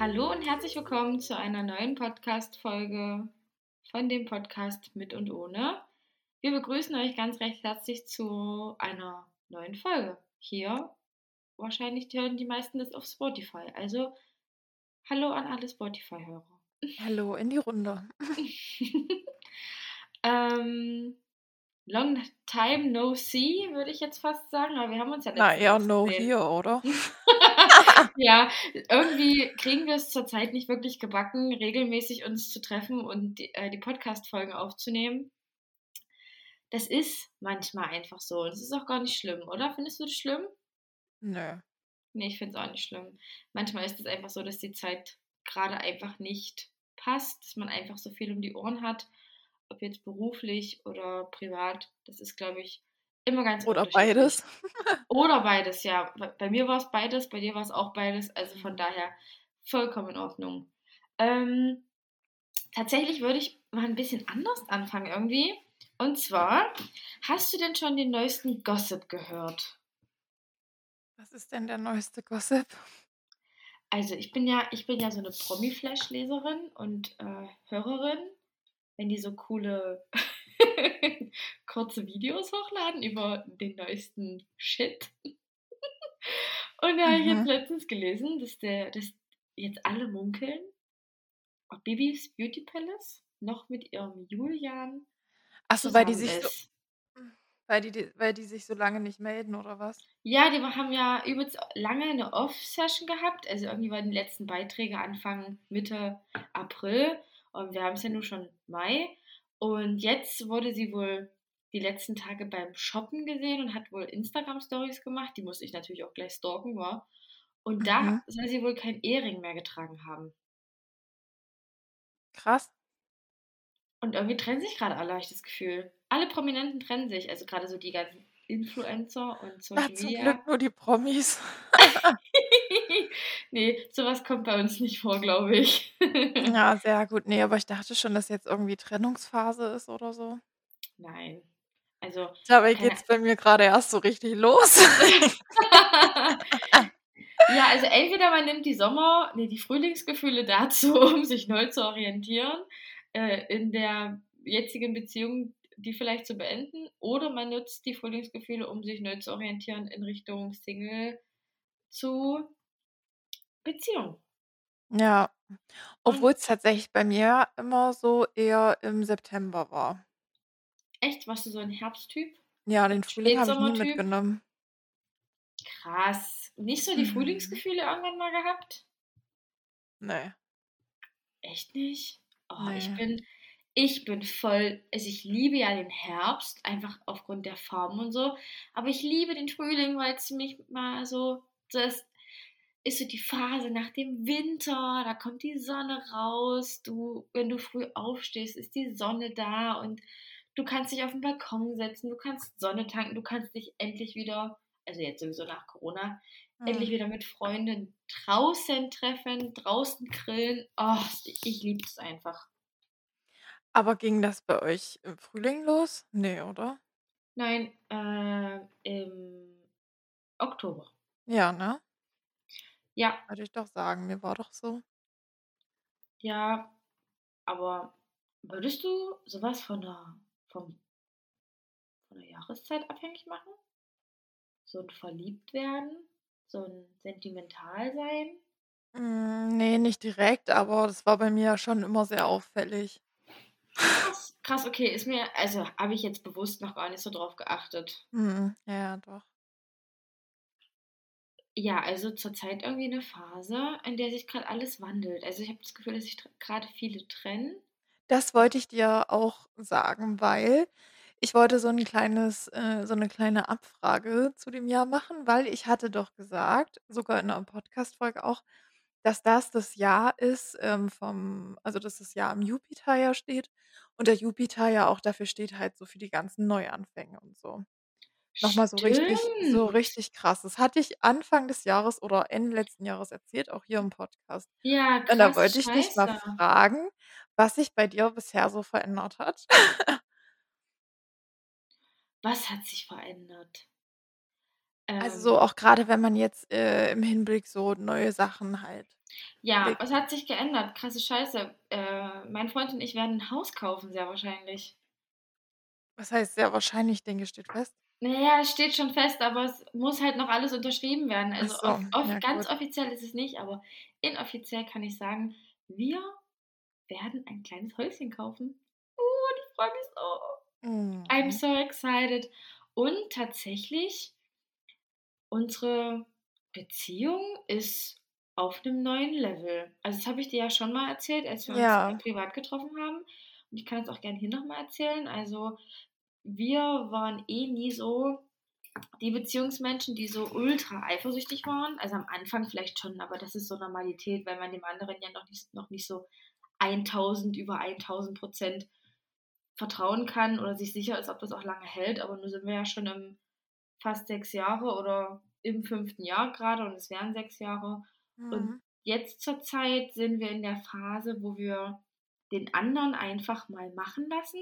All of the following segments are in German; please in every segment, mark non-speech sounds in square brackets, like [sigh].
Hallo und herzlich willkommen zu einer neuen Podcast-Folge von dem Podcast Mit und Ohne. Wir begrüßen euch ganz recht herzlich zu einer neuen Folge. Hier wahrscheinlich hören die meisten das auf Spotify. Also hallo an alle Spotify-Hörer. Hallo in die Runde. [laughs] ähm, long time no see, würde ich jetzt fast sagen. Aber wir haben uns ja Na, eher no here, oder? [laughs] [laughs] Ja, irgendwie kriegen wir es zurzeit nicht wirklich gebacken, regelmäßig uns zu treffen und die, äh, die Podcast-Folgen aufzunehmen. Das ist manchmal einfach so. Und es ist auch gar nicht schlimm, oder? Findest du das schlimm? Nö. Nee, ich finde es auch nicht schlimm. Manchmal ist es einfach so, dass die Zeit gerade einfach nicht passt, dass man einfach so viel um die Ohren hat, ob jetzt beruflich oder privat. Das ist, glaube ich, immer ganz Oder beides. Oder beides, ja. [laughs] Bei bei mir war es beides, bei dir war es auch beides. Also von daher vollkommen in Ordnung. Ähm, tatsächlich würde ich mal ein bisschen anders anfangen irgendwie. Und zwar, hast du denn schon den neuesten Gossip gehört? Was ist denn der neueste Gossip? Also ich bin ja, ich bin ja so eine Promi-Flash-Leserin und äh, Hörerin, wenn die so coole [laughs] kurze Videos hochladen über den neuesten Shit. [laughs] Und da habe ich jetzt letztens gelesen, dass der, dass jetzt alle munkeln, ob Bibis Beauty Palace noch mit ihrem Julian Ach so, weil die sich so weil die weil die sich so lange nicht melden oder was? Ja, die haben ja übelst lange eine Off-Session gehabt. Also irgendwie waren die letzten Beiträge Anfang Mitte April und wir haben es ja nur schon Mai. Und jetzt wurde sie wohl die letzten Tage beim Shoppen gesehen und hat wohl Instagram-Stories gemacht. Die musste ich natürlich auch gleich stalken, war. Und da Mhm. soll sie wohl kein Ehering mehr getragen haben. Krass. Und irgendwie trennen sich gerade alle, habe ich das Gefühl. Alle Prominenten trennen sich, also gerade so die ganzen Influencer und [laughs] Social zum Media. Glück nur die Promis. [laughs] [laughs] nee, sowas kommt bei uns nicht vor, glaube ich. [laughs] Ja, sehr gut. Ne, aber ich dachte schon, dass jetzt irgendwie Trennungsphase ist oder so. Nein. Also, Dabei keine geht's bei mir grade erst so richtig los. [laughs] Ja, also entweder man nimmt die Sommer ne, die Frühlingsgefühle dazu, um sich neu zu orientieren, äh, in der jetzigen Beziehung die vielleicht zu beenden, oder man nutzt die Frühlingsgefühle, um sich neu zu orientieren in Richtung Single zu Beziehung. Ja, Und obwohl's tatsächlich bei mir immer so eher im September war. Echt? Warst du so 'n Herbsttyp? Ja, den Frühling habe ich nie mitgenommen. Krass. Nicht so die Mhm. Frühlingsgefühle irgendwann mal gehabt? Ne. Echt nicht? Oh, ich Ne. bin ich bin voll also, ich liebe ja den Herbst, einfach aufgrund der Farben und so, aber ich liebe den Frühling, weil's für mich mal so das ist so die Phase nach dem Winter, da kommt die Sonne raus, du wenn du früh aufstehst, ist die Sonne da und du kannst dich auf'n Balkon setzen, du kannst Sonne tanken, du kannst dich endlich wieder also, jetzt sowieso nach Corona, endlich Mhm. wieder mit Freunden draußen treffen, draußen grillen. Oh, ich liebe es einfach. Aber ging das bei euch im Frühling los? Ne, oder? Nein, äh, im Oktober. Ja, ne? Ja. Wollte ich doch sagen, mir war doch so. Ja, aber würdest du so was von 'ner vom von der Jahreszeit abhängig machen? So 'n Verliebtwerden, so 'n Sentimentalsein? Hm, ne, nicht direkt, aber das war bei mir schon immer sehr auffällig. Krass, krass, okay, ist mir also, habe ich jetzt bewusst noch gar nicht so drauf geachtet. Ja, ja, doch. Ja, also zurzeit irgendwie 'ne Phase, in der sich grad alles wandelt. Also, ich habe das Gefühl, dass sich tr grade viele trennen. Das wollte ich dir auch sagen, weil ich wollte so 'n kleines äh, so 'ne kleine Abfrage zu dem Jahr machen, weil ich hatte doch gesagt, sogar in 'ner Podcast-Folge auch, dass das das Jahr ist, ähm, vom also, dass das Jahr im Jupiter ja steht und der Jupiter ja auch dafür steht halt so für die ganzen Neuanfänge und so. Noch mal so richtig so Stimmt. richtig krass. Das hatte ich Anfang des Jahres oder Ende letzten Jahres erzählt, auch hier im Podcast. Ja, Und da krass, wollte ich dich mal scheiße. fragen, was sich bei dir bisher so verändert hat? Was hat sich verändert? Also, so Ähm auch grade, wenn man jetzt, äh, im Hinblick so neue Sachen halt Ja, was hat sich geändert? Krasse Scheiße. Äh, mein Freund und ich werden ein Haus kaufen, sehr wahrscheinlich. Was heißt sehr wahrscheinlich, denke, steht fest? Naja, es steht schon fest, aber es muss halt noch alles unterschrieben werden. Also so, off ja ganz gut. offiziell ist es nicht, aber inoffiziell kann ich sagen, wir werden ein kleines Häuschen kaufen. Uh, ich freue mich so. I'm Mhm. so excited. Und tatsächlich, unsere Beziehung ist auf einem neuen Level. Also das habe ich dir ja schon mal erzählt, als wir uns, Ja. privat getroffen haben. Und ich kann es auch gerne hier noch mal erzählen. Also, wir waren eh nie so die Beziehungsmenschen, die so ultra eifersüchtig waren. Also, am Anfang vielleicht schon, aber das ist so Normalität, weil man dem anderen ja noch nicht noch nicht so 1.000 über 1.000 % vertrauen kann oder sich sicher ist, ob das auch lange hält. Aber nun sind wir ja schon im fast 6 Jahre oder im 5. Jahr grade und es wären 6 Jahre. Und Mhm. jetzt zur Zeit sind wir in der Phase, wo wir den anderen einfach mal machen lassen.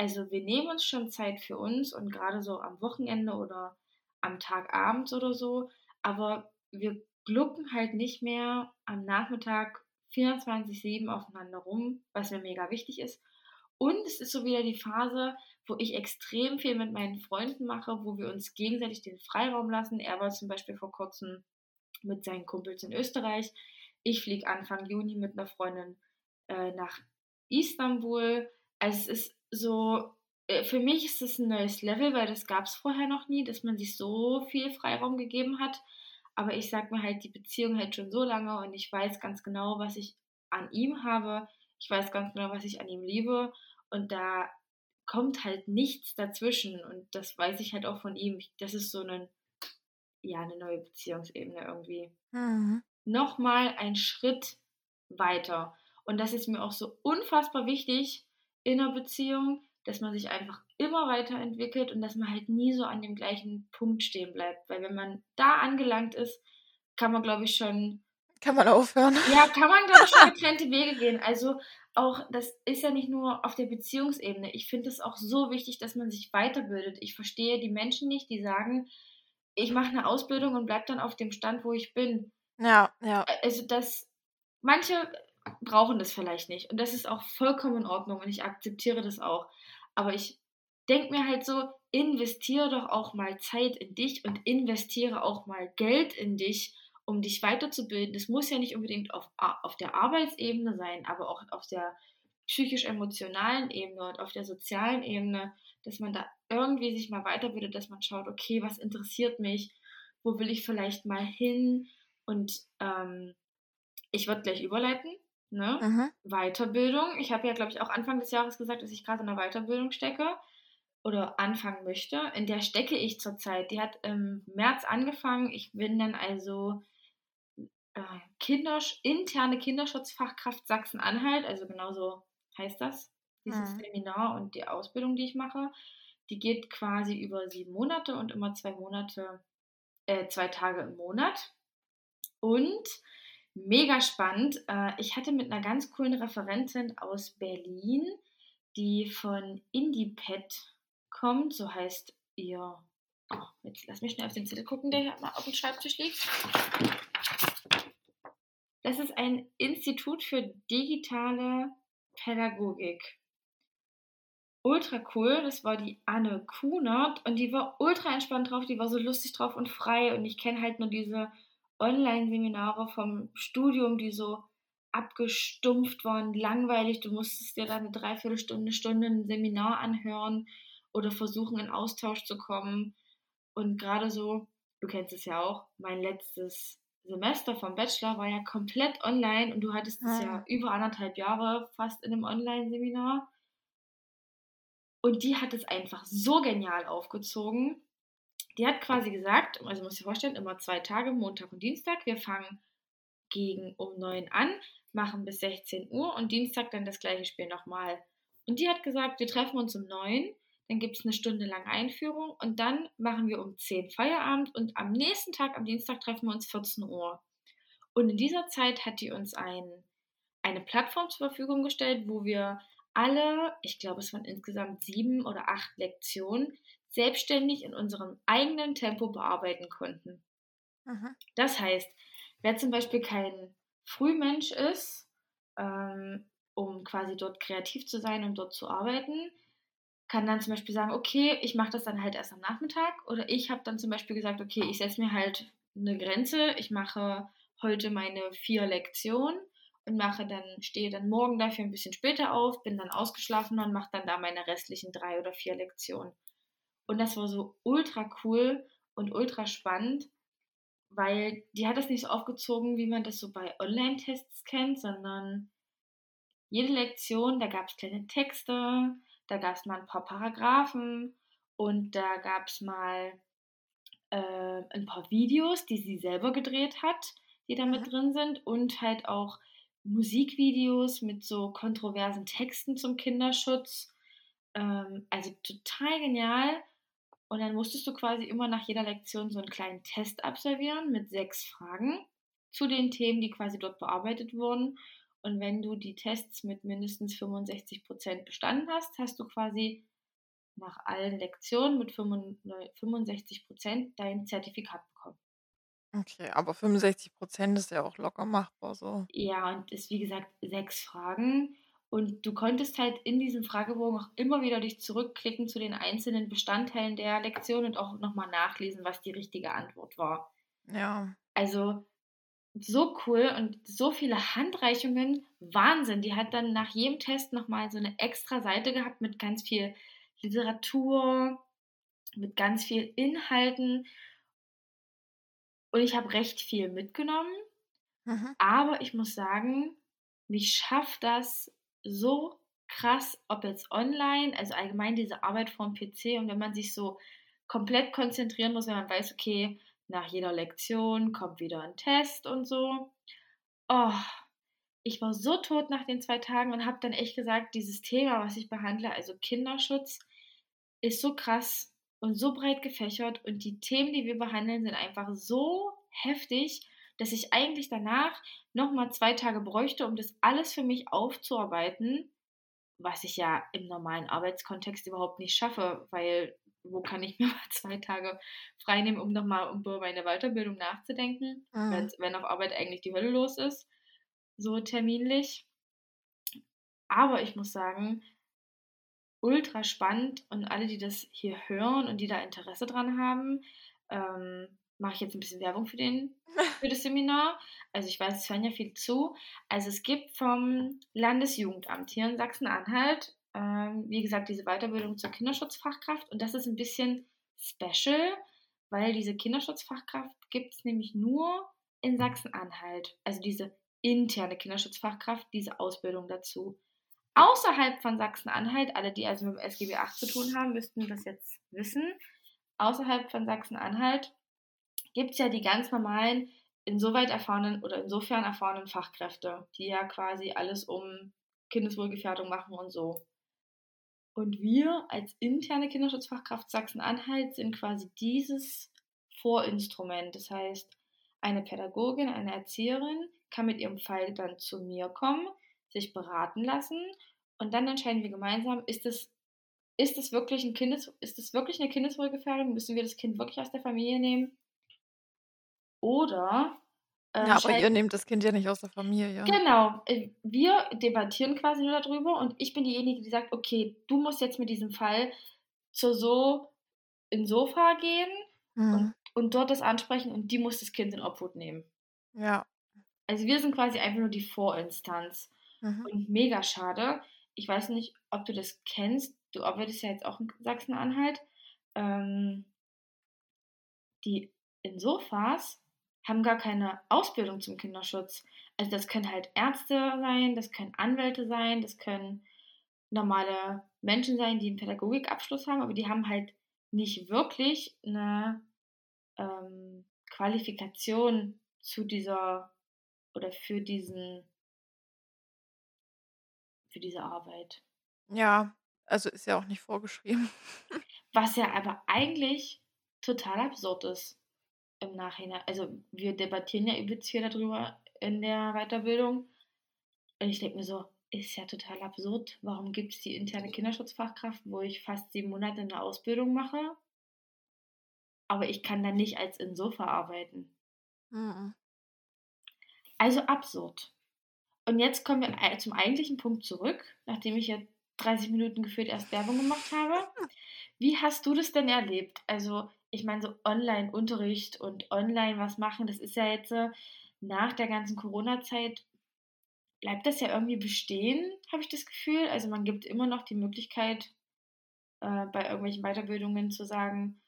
Also, wir nehmen uns schon Zeit für uns und grade so am Wochenende oder am Tag abends oder so, aber wir glucken halt nicht mehr am Nachmittag 24/7 aufeinander rum, was mir mega wichtig ist. Und es ist so wieder die Phase, wo ich extrem viel mit meinen Freunden mache, wo wir uns gegenseitig den Freiraum lassen. Er war zum Beispiel vor Kurzem mit seinen Kumpels in Österreich. Ich fliege Anfang Juni mit 'ner Freundin, äh, nach Istanbul. Also, es ist so äh, für mich ist es 'n neues Level, weil das gab's vorher noch nie, dass man sich so viel Freiraum gegeben hat. Aber ich sage mir halt, die Beziehung hält schon so lange und ich weiß ganz genau, was ich an ihm habe. Ich weiß ganz genau, was ich an ihm liebe und da kommt halt nichts dazwischen und das weiß ich halt auch von ihm. Das ist so 'nen ja, 'ne neue Beziehungsebene irgendwie. Mhm. Noch mal ein Schritt weiter. Und das ist mir auch so unfassbar wichtig in 'ner Beziehung, dass man sich einfach immer weiterentwickelt und dass man halt nie so an dem gleichen Punkt stehen bleibt. Weil wenn man da angelangt ist, kann man, glaube ich, schon Kann man aufhören. [laughs] ja, kann man, glaube ich, schon getrennte [laughs] Wege gehen. Also, auch das ist ja nicht nur auf der Beziehungsebene. Ich finde es auch so wichtig, dass man sich weiterbildet. Ich verstehe die Menschen nicht, die sagen: „Ich mache 'ne Ausbildung und bleibe dann auf dem Stand, wo ich bin.“ Ja, ja. Äh, also, das manche brauchen das vielleicht nicht und das ist auch vollkommen in Ordnung und ich akzeptiere das auch. Aber ich denke mir halt so: „Investiere doch auch mal Zeit in dich und investiere auch mal Geld in dich, um dich weiterzubilden.“ Das muss ja nicht unbedingt auf auf der Arbeitsebene sein, aber auch auf der psychisch-emotionalen Ebene und auf der sozialen Ebene, dass man da irgendwie sich mal weiterbildet, dass man schaut: „Okay, was interessiert mich? Wo will ich vielleicht mal hin?“ Und, ähm, ich würde gleich überleiten, ne? Mhm. Weiterbildung. Ich habe ja, glaube ich, auch Anfang des Jahres gesagt, dass ich grade in 'ner Weiterbildung stecke oder anfangen möchte. In der stecke ich zurzeit. Die hat im März angefangen. Ich bin dann also, äh, Kindersch interne Kinderschutzfachkraft Sachsen-Anhalt, also genauso heißt das, dieses Mhm. Seminar und die Ausbildung, die ich mache. Die geht quasi über 7 Monate und immer 2 Monate äh, 2 Tage im Monat. Und mega spannend, äh, ich hatte mit 'ner ganz coolen Referentin aus Berlin, die von IndiePet kommt, so heißt ihr oh, jetzt lass mich schnell auf den Zettel gucken, der hier mal aufm Schreibtisch liegt. Das ist ein Institut für digitale Pädagogik. Ultra cool, das war die Anne Kunert und die war ultra entspannt drauf, die war so lustig drauf und frei. Und ich kenne halt nur diese Onlineseminare vom Studium, die so abgestumpft waren, langweilig. Du musstest dir da 'ne 3/4 Stunde, Stunde 'n Seminar anhören oder versuchen, in Austausch zu kommen. Und grade so du kennst es ja auch, mein letztes Semester vom Bachelor war ja komplett online und du hattest es ja Mhm. über 1 1/2 Jahre fast in 'nem Onlineseminar. Und die hat es einfach so genial aufgezogen. Die hat quasi gesagt also, musst dir vorstellen, immer 2 Tage, Montag und Dienstag. Wir fangen gegen um 9 an, machen bis 16:00 und Dienstag dann das gleiche Spiel noch mal. Und die hat gesagt: „Wir treffen uns um 9, dann gibt's 'ne Stunde lang Einführung und dann machen wir um 10 Feierabend und am nächsten Tag, am Dienstag, treffen wir uns 14:00.“ Und in dieser Zeit hat die uns ein eine Plattform zur Verfügung gestellt, wo wir alle ich glaube, es waren insgesamt 7 oder 8 Lektionen, selbstständig in unserem eigenen Tempo bearbeiten konnten. Mhm. Das heißt, wer zum Beispiel kein Frühmensch ist, ähm, um quasi dort kreativ zu sein und dort zu arbeiten, kann dann zum Beispiel sagen, okay, ich mache das dann halt erst am Nachmittag. Oder ich habe dann zum Beispiel gesagt, okay, ich setze mir halt eine Grenze. Ich mache heute meine vier Lektionen und mache dann, stehe dann morgen dafür ein bisschen später auf, bin dann ausgeschlafen und mache dann da meine restlichen drei oder vier Lektionen. Und das war so ultra cool und ultra spannend, weil die hat das nicht so aufgezogen, wie man das so bei Online-Tests kennt, sondern jede Lektion, da gab es kleine Texte, da gab es mal ein paar Paragraphen und da gab es mal äh, ein paar Videos, die sie selber gedreht hat, die da mit drin sind und halt auch Musikvideos mit so kontroversen Texten zum Kinderschutz. Ähm, also total genial. Und dann musstest du quasi immer nach jeder Lektion so einen kleinen Test absolvieren mit sechs Fragen zu den Themen, die quasi dort bearbeitet wurden. Und wenn du die Tests mit mindestens 65 Prozent bestanden hast, hast du quasi nach allen Lektionen mit 65 Prozent dein Zertifikat bekommen. Okay, aber 65 Prozent ist ja auch locker machbar so. Ja, und ist wie gesagt sechs Fragen. Und du konntest halt in diesem Fragebogen auch immer wieder dich zurückklicken zu den einzelnen Bestandteilen der Lektion und auch nochmal nachlesen, was die richtige Antwort war. Ja. Also so cool und so viele Handreichungen. Wahnsinn. Die hat dann nach jedem Test nochmal so eine extra Seite gehabt mit ganz viel Literatur, mit ganz viel Inhalten. Und ich habe recht viel mitgenommen. Mhm. Aber ich muss sagen, mich schafft das so krass, ob jetzt online, also allgemein diese Arbeit vom PC und wenn man sich so komplett konzentrieren muss, wenn man weiß, okay, nach jeder Lektion kommt wieder ein Test und so. Oh, ich war so tot nach den zwei Tagen und habe dann echt gesagt, dieses Thema, was ich behandle, also Kinderschutz, ist so krass und so breit gefächert und die Themen, die wir behandeln, sind einfach so heftig, dass ich eigentlich danach nochmal zwei Tage bräuchte, um das alles für mich aufzuarbeiten, was ich ja im normalen Arbeitskontext überhaupt nicht schaffe, weil wo kann ich [laughs] mir mal zwei Tage frei nehmen, um nochmal über meine Weiterbildung nachzudenken, mhm. wenn auf Arbeit eigentlich die Hölle los ist, so terminlich. Aber ich muss sagen, ultra spannend und alle, die das hier hören und die da Interesse dran haben, ähm, mache ich jetzt ein bisschen Werbung für, den, [laughs] für das Seminar. Also ich weiß, es hören ja viel zu. Also es gibt vom Landesjugendamt hier in Sachsen-Anhalt ähm, wie gesagt, diese Weiterbildung zur Kinderschutzfachkraft. Und das ist ein bisschen special, weil diese Kinderschutzfachkraft gibt es nämlich nur in Sachsen-Anhalt. Also diese interne Kinderschutzfachkraft, diese Ausbildung dazu. Außerhalb von Sachsen-Anhalt, alle, die also mit dem SGB 8 zu tun haben, müssten das jetzt wissen. Außerhalb von Sachsen-Anhalt gibt es ja die ganz normalen, insoweit erfahrenen oder insofern erfahrenen Fachkräfte, die ja quasi alles um Kindeswohlgefährdung machen und so. Und wir als interne Kinderschutzfachkraft Sachsen-Anhalt sind quasi dieses Vorinstrument. Das heißt, eine Pädagogin, eine Erzieherin kann mit ihrem Fall dann zu mir kommen, sich beraten lassen und dann entscheiden wir gemeinsam, ist es ist es wirklich ein Kindes wirklich eine Kindeswohlgefährdung? Müssen wir das Kind wirklich aus der Familie nehmen? Oder äh, Ja, aber ihr nehmt das Kind ja nicht aus der Familie. Genau. Äh, wir debattieren quasi nur darüber und ich bin diejenige, die sagt, okay, du musst jetzt mit diesem Fall zur so in Sofa gehen und, mhm. und dort das ansprechen und die muss das Kind in Obhut nehmen. Ja. Also wir sind quasi einfach nur die Vorinstanz. Mhm. Und mega schade. Ich weiß nicht, ob du das kennst. Du arbeitest ja jetzt auch in Sachsen-Anhalt. Ähm, die Insofas haben gar keine Ausbildung zum Kinderschutz. Also das können halt Ärzte sein, das können Anwälte sein, das können normale Menschen sein, die einen Pädagogikabschluss haben, aber die haben halt nicht wirklich eine ähm, Qualifikation zu dieser oder für diesen für diese Arbeit. Ja, also ist ja auch nicht vorgeschrieben. Was ja aber eigentlich total absurd ist im Nachhinein, also wir debattieren ja übelst viel darüber in der Weiterbildung. Und ich denke mir so, ist ja total absurd. Warum gibt es die interne Kinderschutzfachkraft, wo ich fast sieben Monate in der Ausbildung mache? Aber ich kann dann nicht als Insofa arbeiten. Mhm. Also absurd. Und jetzt kommen wir zum eigentlichen Punkt zurück, nachdem ich jetzt 30 Minuten gefühlt erst Werbung gemacht habe. [laughs] Wie hast du das denn erlebt? Also, ich meine, so Online-Unterricht und online was machen, das ist ja jetzt äh, nach der ganzen Corona-Zeit, bleibt das ja irgendwie bestehen, habe ich das Gefühl. Also, man gibt immer noch die Möglichkeit, äh, bei irgendwelchen Weiterbildungen zu sagen,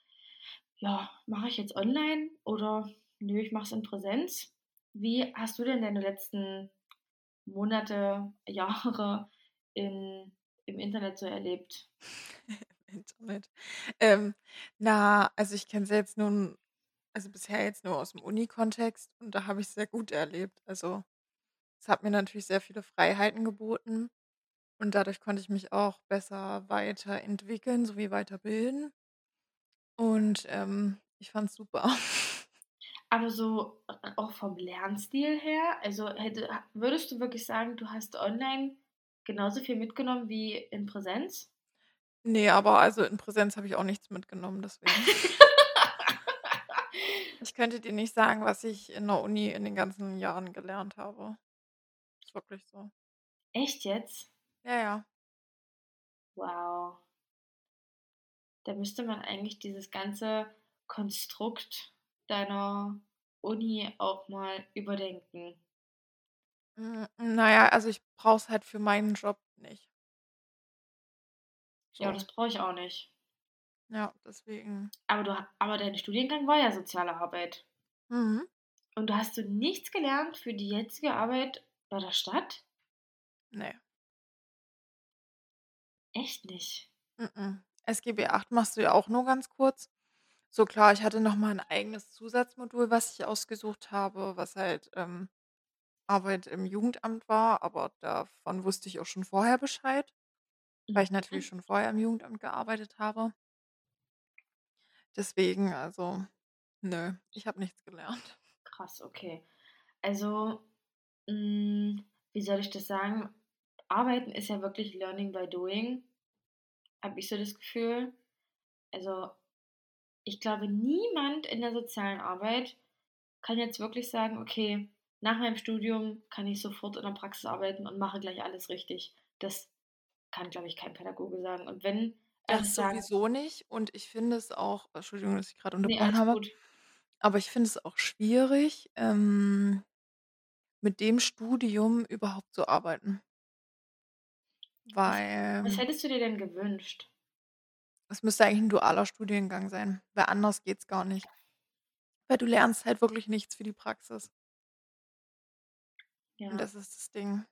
ja, mache ich jetzt online oder nö, ich mache es in Präsenz. Wie hast du denn deine letzten Monate, Jahre in, im Internet so erlebt? [laughs] Internet. Ähm, na, also ich kenne es jetzt nun, also bisher jetzt nur aus dem Uni-Kontext und da habe ich es sehr gut erlebt. Also es hat mir natürlich sehr viele Freiheiten geboten und dadurch konnte ich mich auch besser weiterentwickeln sowie weiterbilden. Und ähm, ich fand es super. [laughs] Aber so äh, auch vom Lernstil her, also hätte, würdest du wirklich sagen, du hast online genauso viel mitgenommen wie in Präsenz? Nee, aber also in Präsenz habe ich auch nichts mitgenommen, deswegen. [laughs] Ich könnte dir nicht sagen, was ich in der Uni in den ganzen Jahren gelernt habe. Ist wirklich so. Echt jetzt? Ja, ja. Wow. Da müsste man eigentlich dieses ganze Konstrukt deiner Uni auch mal überdenken. Hm, na ja, also ich brauche es halt für meinen Job nicht. Ja, das brauche ich auch nicht. Ja, deswegen. Aber du aber dein Studiengang war ja soziale Arbeit. Mhm. Und du hast du nichts gelernt für die jetzige Arbeit bei der Stadt? Ne. Echt nicht? Mhm. SGB 8 machst du ja auch nur ganz kurz. So klar, ich hatte noch mal 'n eigenes Zusatzmodul, was ich ausgesucht habe, was halt, ähm, Arbeit im Jugendamt war, aber davon wusste ich auch schon vorher Bescheid, weil ich natürlich Mhm. schon vorher im Jugendamt gearbeitet habe. Deswegen, also, nö, ich habe nichts gelernt. Krass, okay. Also, hm, wie soll ich das sagen? Arbeiten ist ja wirklich Learning by Doing, habe ich so das Gefühl. Also, ich glaube, niemand in der sozialen Arbeit kann jetzt wirklich sagen: „Okay, nach meinem Studium kann ich sofort in der Praxis arbeiten und mache gleich alles richtig.“ Das kann, glaube ich, kein Pädagoge sagen. Und wenn er Das sowieso nicht und ich finde es auch Entschuldigung, dass ich grad Ne, unterbrochen alles habe, gut. aber ich finde es auch schwierig, ähm, mit dem Studium überhaupt zu arbeiten. Was was Weil hättest du dir denn gewünscht? es müsste eigentlich 'n dualer Studiengang sein, weil anders geht's gar nicht. Weil du lernst halt wirklich nichts für die Praxis. Und Ja. das ist das Ding.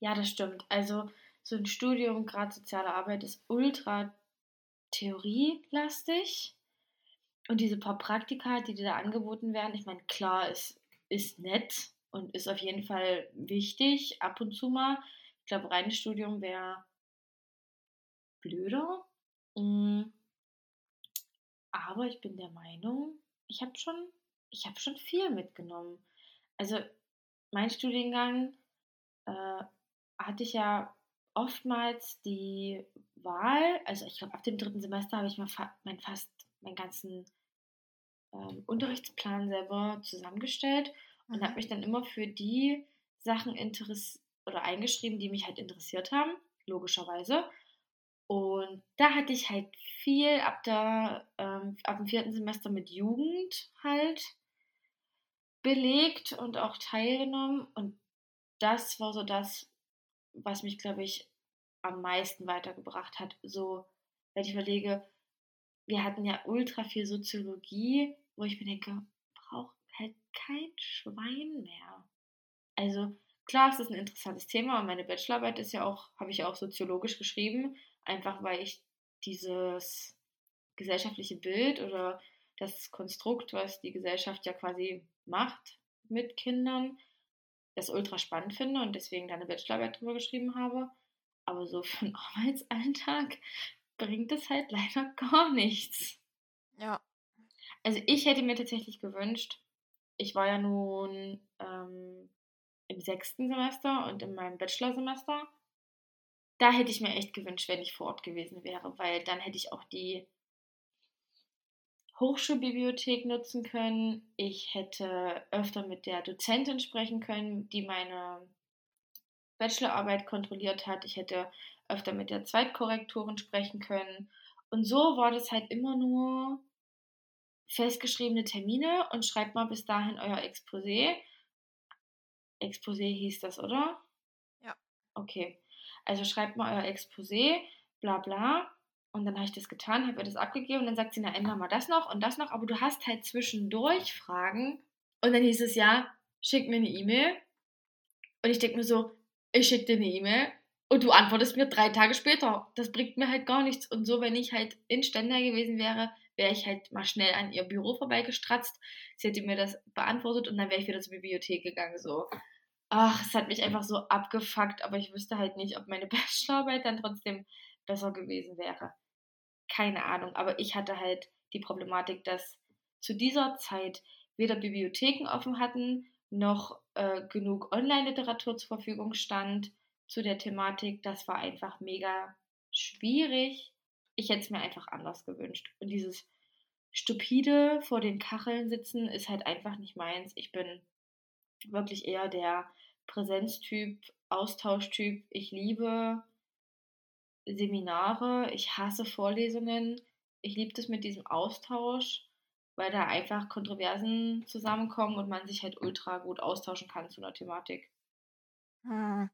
Ja, das stimmt. Also, so 'n Studium, grad soziale Arbeit, ist ultra theorielastig. Und diese paar Praktika, die dir da angeboten werden, ich meine, klar, es ist nett und ist auf jeden Fall wichtig, ab und zu mal. Ich glaube, reines Studium wäre blöder. Hm. Aber ich bin der Meinung, ich habe schon habe schon viel mitgenommen. Also, mein Studiengang, äh, hatte ich ja oftmals die Wahl also, ich glaube, ab dem 3. Semester habe ich mir fa meinen fast meinen ganzen, ähm, Unterrichtsplan selber zusammengestellt und habe Mhm. mich dann immer für die Sachen oder eingeschrieben, die mich halt interessiert haben, logischerweise. Und da hatte ich halt viel ab der ähm, ab dem 4. Semester mit Jugend halt belegt und auch teilgenommen. Und das war so das, was mich, glaube ich, am meisten weitergebracht hat. So, wenn ich überlege, wir hatten ja ultra viel Soziologie, wo ich mir denke, braucht halt kein Schwein mehr. Also, klar, es ist 'n interessantes Thema und meine Bachelorarbeit ist ja auch habe ich ja auch soziologisch geschrieben, einfach weil ich dieses gesellschaftliche Bild oder das Konstrukt, was die Gesellschaft ja quasi macht mit Kindern, das ultra spannend finde und deswegen da 'ne Bachelorarbeit drüber geschrieben habe. Aber so für 'n [laughs] Arbeitsalltag bringt es halt leider gar nichts. Ja. Also, ich hätte mir tatsächlich gewünscht ich war ja nun, ähm, im 6. Semester und in meinem Bachelorsemester. Da hätte ich mir echt gewünscht, wenn ich vor Ort gewesen wäre, weil dann hätte ich auch die Hochschulbibliothek nutzen können. Ich hätte öfter mit der Dozentin sprechen können, die meine Bachelorarbeit kontrolliert hat. Ich hätte öfter mit der Zweitkorrektorin sprechen können. Und so war das halt immer nur festgeschriebene Termine und schreibt mal bis dahin euer Exposé. Exposé hieß das, oder? Ja. Okay. Also schreibt mal euer Exposé, bla bla. Und dann habe ich das getan, habe ihr das abgegeben und dann sagt sie, na, ändern mal das noch und das noch. Aber du hast halt zwischendurch Fragen. Und dann hieß es ja, schick mir eine E-Mail. Und ich denke mir so, ich schicke dir eine E-Mail und du antwortest mir drei Tage später. Das bringt mir halt gar nichts. Und so, wenn ich halt in Stendal gewesen wäre, wäre ich halt mal schnell an ihr Büro vorbeigestratzt. Sie hätte mir das beantwortet und dann wäre ich wieder zur Bibliothek gegangen. So, ach, es hat mich einfach so abgefuckt, aber ich wüsste halt nicht, ob meine [laughs] Bachelorarbeit dann trotzdem besser gewesen wäre. Keine Ahnung, aber ich hatte halt die Problematik, dass zu dieser Zeit weder Bibliotheken offen hatten, noch äh, genug Online-Literatur zur Verfügung stand zu der Thematik. Das war einfach mega schwierig. Ich hätte es mir einfach anders gewünscht. Und dieses stupide vor den Kacheln sitzen ist halt einfach nicht meins. Ich bin wirklich eher der Präsenztyp, Austauschtyp. Ich liebe Seminare, ich hasse Vorlesungen. Ich liebe das mit diesem Austausch, weil da einfach Kontroversen zusammenkommen und man sich halt ultra gut austauschen kann zu einer Thematik. Hm.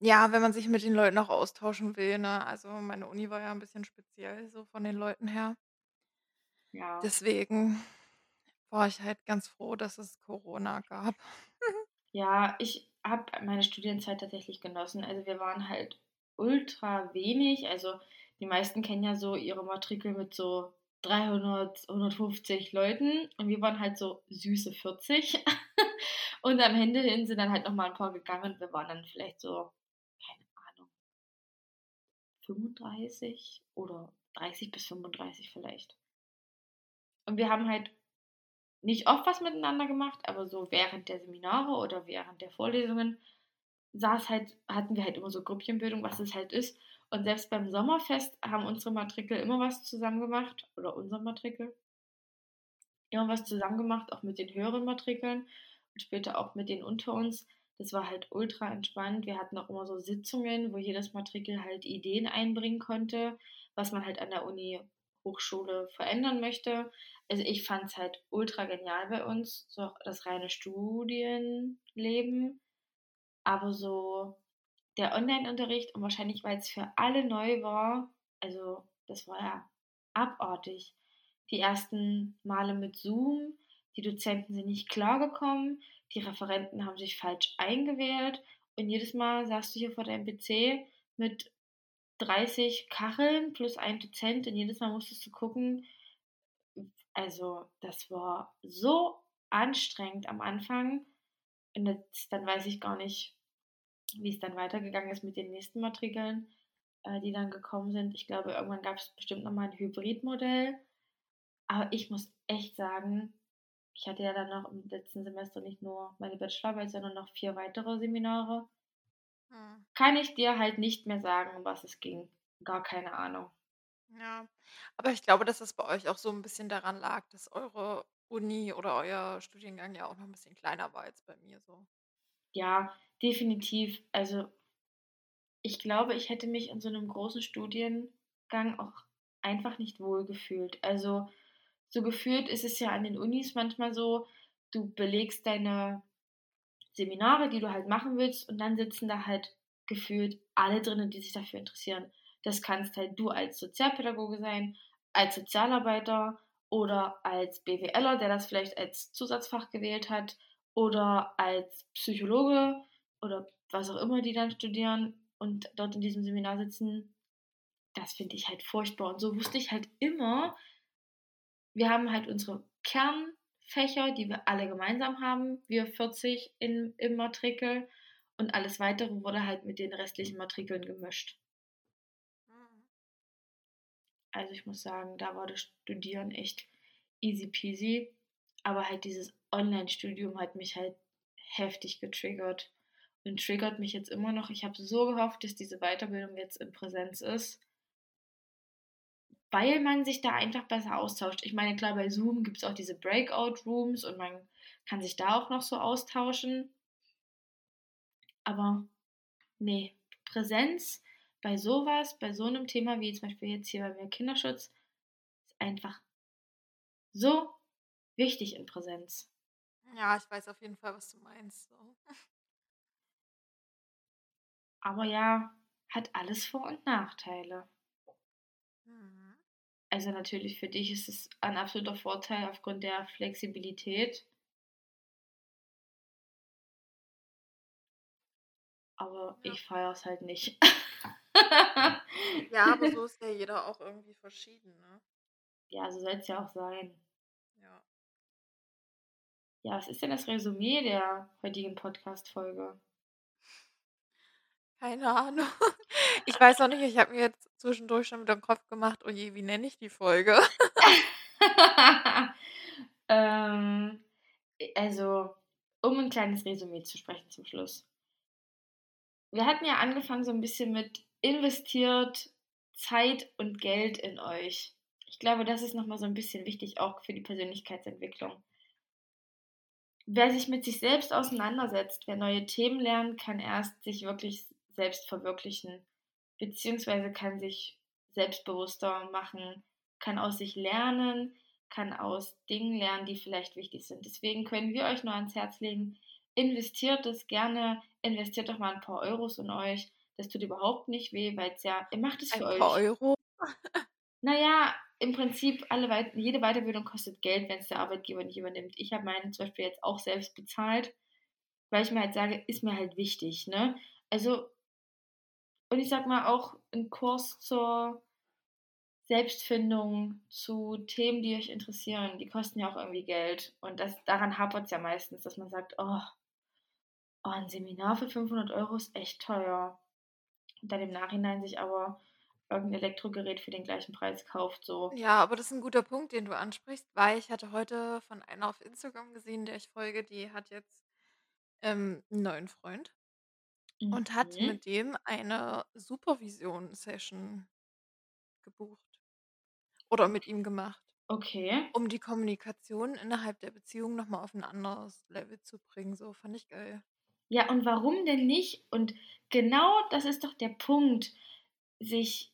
Ja, wenn man sich mit den Leuten auch austauschen will, ne? Also meine Uni war ja ein bisschen speziell so von den Leuten her. Ja. Deswegen war ich halt ganz froh, dass es Corona gab. [laughs] Ja, ich habe meine Studienzeit tatsächlich genossen. Also wir waren halt ultra wenig. Also die meisten kennen ja so ihre Matrikel mit so 300, 150 Leuten und wir waren halt so süße 40. [laughs] und am Ende hin sind dann halt nochmal ein paar gegangen und wir waren dann vielleicht so, keine Ahnung, 35 oder 30 bis 35 vielleicht. Und wir haben halt nicht oft was miteinander gemacht, aber so während der Seminare oder während der Vorlesungen saß halt, hatten wir halt immer so Grüppchenbildung, was es halt ist. Und selbst beim Sommerfest haben unsere Matrikel immer was zusammen gemacht, oder unser Matrikel, immer was zusammen gemacht, auch mit den höheren Matrikeln und später auch mit denen unter uns. Das war halt ultra entspannt. Wir hatten auch immer so Sitzungen, wo jedes Matrikel halt Ideen einbringen konnte, was man halt an der Uni Hochschule verändern möchte. Also ich fand es halt ultra genial bei uns, so das reine Studienleben. Aber so der Online-Unterricht und wahrscheinlich, weil es für alle neu war, also das war ja abartig. Die ersten Male mit Zoom, die Dozenten sind nicht klargekommen, die Referenten haben sich falsch eingewählt und jedes Mal saßt du hier vor deinem PC mit 30 Kacheln plus ein Dozent und jedes Mal musstest du gucken. Also, das war so anstrengend am Anfang. Und jetzt, dann weiß ich gar nicht, wie es dann weitergegangen ist mit den nächsten Matrikeln, äh, die dann gekommen sind. Ich glaube, irgendwann gab es bestimmt nochmal ein Hybridmodell. Aber ich muss echt sagen, ich hatte ja dann noch im letzten Semester nicht nur meine Bachelorarbeit, sondern noch vier weitere Seminare. Hm. Kann ich dir halt nicht mehr sagen, um was es ging. Gar keine Ahnung. Ja, aber ich glaube, dass es bei euch auch so ein bisschen daran lag, dass eure Uni oder euer Studiengang ja auch noch ein bisschen kleiner war als bei mir so. Ja, definitiv. Also ich glaube, ich hätte mich in so einem großen Studiengang auch einfach nicht wohl gefühlt. Also so gefühlt ist es ja an den Unis manchmal so, du belegst deine Seminare, die du halt machen willst und dann sitzen da halt gefühlt alle drinnen, die sich dafür interessieren. Das kannst halt du als Sozialpädagoge sein, als Sozialarbeiter oder als BWLer, der das vielleicht als Zusatzfach gewählt hat oder als Psychologe oder was auch immer die dann studieren und dort in diesem Seminar sitzen, das finde ich halt furchtbar. Und so wusste ich halt immer, wir haben halt unsere Kernfächer, die wir alle gemeinsam haben, wir 40 in, im Matrikel und alles weitere wurde halt mit den restlichen Matrikeln gemischt. Also ich muss sagen, da war das Studieren echt easy peasy. Aber halt dieses Online-Studium hat mich halt heftig getriggert und triggert mich jetzt immer noch. Ich habe so gehofft, dass diese Weiterbildung jetzt in Präsenz ist. weil man sich da einfach besser austauscht. Ich meine, klar, bei Zoom gibt es auch diese Breakout-Rooms und man kann sich da auch noch so austauschen. Aber nee, Präsenz bei sowas, bei so einem Thema wie zum Beispiel jetzt hier bei mir Kinderschutz, ist einfach so wichtig in Präsenz. Ja, ich weiß auf jeden Fall, was du meinst. So. Aber ja, hat alles Vor- und Nachteile. Mhm. Also natürlich für dich ist es ein absoluter Vorteil aufgrund der Flexibilität. Aber Ja. ich feiere es halt nicht. [laughs] [laughs] Ja, aber so ist ja jeder auch irgendwie verschieden, ne? Ja, so soll es ja auch sein. Ja. Ja, was ist denn das Resümee der heutigen Podcast-Folge? Keine Ahnung. [laughs] Ich weiß auch nicht, ich habe mir jetzt zwischendurch schon wieder den Kopf gemacht, oh je, wie nenne ich die Folge? [laughs] ähm, also, um ein kleines Resümee zu sprechen zum Schluss. Wir hatten ja angefangen so ein bisschen mit investiert Zeit und Geld in euch. Ich glaube, das ist nochmal so ein bisschen wichtig, auch für die Persönlichkeitsentwicklung. Wer sich mit sich selbst auseinandersetzt, wer neue Themen lernt, kann erst sich wirklich selbst verwirklichen, beziehungsweise kann sich selbstbewusster machen, kann aus sich lernen, kann aus Dingen lernen, die vielleicht wichtig sind. Deswegen können wir euch nur ans Herz legen, investiert es gerne, investiert doch mal ein paar Euros in euch. Das tut überhaupt nicht weh, weil es ja, ihr macht es Ein für paar euch. Euro. Naja, im Prinzip, alle jede Weiterbildung kostet Geld, wenn es der Arbeitgeber nicht übernimmt. Ich habe meine zum Beispiel jetzt auch selbst bezahlt, weil ich mir halt sage, ist mir halt wichtig. Ne? Also, und ich sag mal auch ein Kurs zur Selbstfindung, zu Themen, die euch interessieren, die kosten ja auch irgendwie Geld. Und das, daran hapert es ja meistens, dass man sagt, oh, oh, ein Seminar für 500 Euro ist echt teuer. Und dann im Nachhinein sich aber irgendein Elektrogerät für den gleichen Preis kauft, so. Ja, aber das ist ein guter Punkt, den du ansprichst, weil ich hatte heute von einer auf Instagram gesehen, der ich folge, die hat jetzt ähm, einen neuen Freund und hat Mhm. mit dem eine Supervision-Session gebucht oder mit ihm gemacht, Okay. um die Kommunikation innerhalb der Beziehung nochmal auf ein anderes Level zu bringen. So fand ich geil. Ja, und warum denn nicht? Und genau das ist doch der Punkt, sich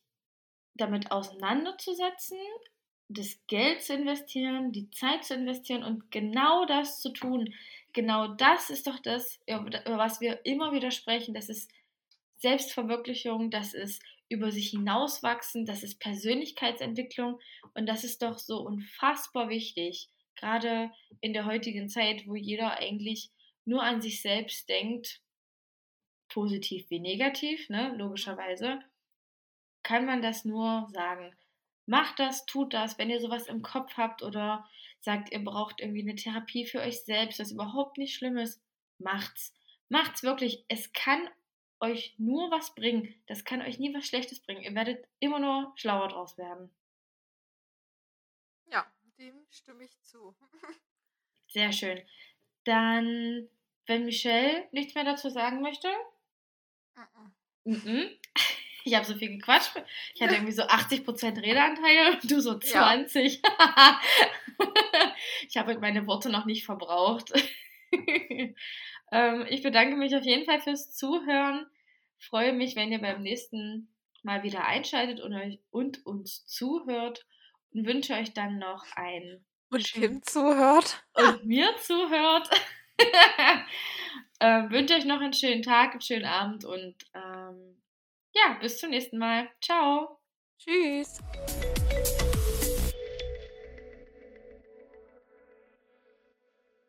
damit auseinanderzusetzen, das Geld zu investieren, die Zeit zu investieren und genau das zu tun. Genau das ist doch das, über was wir immer wieder sprechen. Das ist Selbstverwirklichung, das ist über sich hinauswachsen, das ist Persönlichkeitsentwicklung und das ist doch so unfassbar wichtig, gerade in der heutigen Zeit, wo jeder eigentlich nur an sich selbst denkt, positiv wie negativ, ne, logischerweise, kann man das nur sagen. Macht das, tut das, wenn ihr sowas im Kopf habt oder sagt, ihr braucht irgendwie eine Therapie für euch selbst, was überhaupt nicht schlimm ist, macht's. Macht's wirklich. Es kann euch nur was bringen. Das kann euch nie was Schlechtes bringen. Ihr werdet immer nur schlauer draus werden. Ja, dem stimme ich zu. [laughs] Sehr schön. Dann, wenn Michelle nichts mehr dazu sagen möchte, Mhm. mhm. [laughs] ich habe so viel gequatscht. Ich hatte irgendwie so 80% Redeanteil und du so Ja. 20. [laughs] ich habe meine Worte noch nicht verbraucht. [laughs] ähm, ich bedanke mich auf jeden Fall fürs Zuhören. Freue mich, wenn ihr beim nächsten Mal wieder einschaltet und, euch, und uns zuhört und wünsche euch dann noch ein Und Kim zuhört. und mir zuhört. [laughs] ähm, wünsche euch noch einen schönen Tag, einen schönen Abend und ähm, ja, bis zum nächsten Mal. Ciao. Tschüss.